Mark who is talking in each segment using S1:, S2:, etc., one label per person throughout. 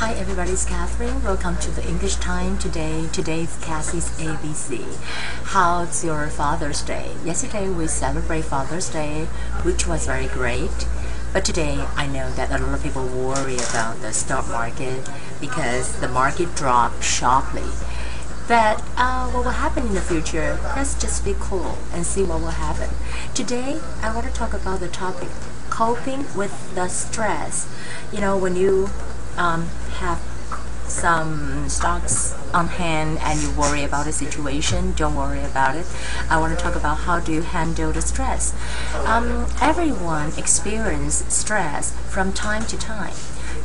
S1: Hi everybody, it's Catherine. Welcome to the English Time today. Today is Cassie's ABC. How's your Father's Day? Yesterday we celebrate Father's Day, which was very great. But today I know that a lot of people worry about the stock market because the market dropped sharply. But uh, what will happen in the future? Let's just be cool and see what will happen. Today I want to talk about the topic coping with the stress. You know, when you um, have some stocks on hand and you worry about the situation, don't worry about it. I want to talk about how do you handle the stress. Um, everyone experience stress from time to time.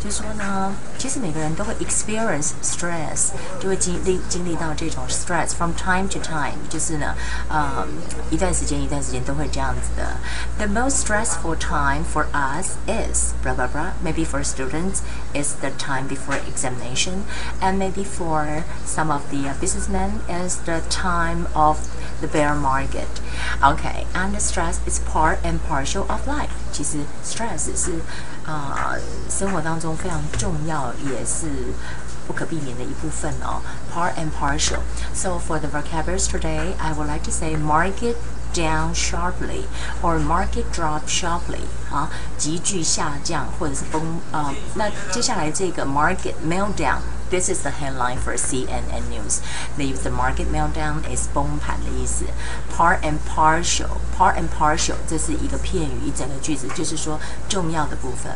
S1: 就是说呢，其实每个人都会 experience stress，就会经历经历到这种 stress from time to time，就是呢，呃，一段时间一段时间都会这样子的。The most stressful time for us is blah blah blah. Maybe for students, is the time before examination, and maybe for some of the businessmen, is the time of the bear market. Okay, and the stress is part and partial of life. 其实 stress 是啊、呃、生活当中非常重要，也是不可避免的一部分哦。Part and partial. So for the vocabularies today, I would like to say market down sharply or market drop sharply 啊，急剧下降或者是崩啊、呃。那接下来这个 market meltdown。 This is the headline for CNN News. The, the market meltdown is 崩盘的意思。Part and partial, part and partial，这是一个片语，一整个句子，就是说重要的部分。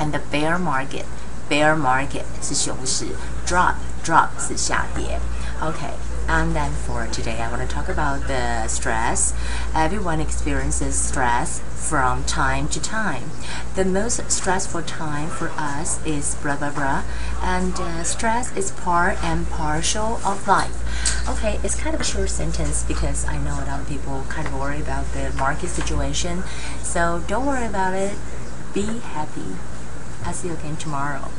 S1: And the bear market, bear market 是熊市，drop, drop 是下跌。Okay. And then for today, I want to talk about the stress. Everyone experiences stress from time to time. The most stressful time for us is blah blah blah, and uh, stress is part and partial of life. Okay, it's kind of a short sentence because I know a lot of people kind of worry about the market situation. So don't worry about it. Be happy. I'll see you again tomorrow.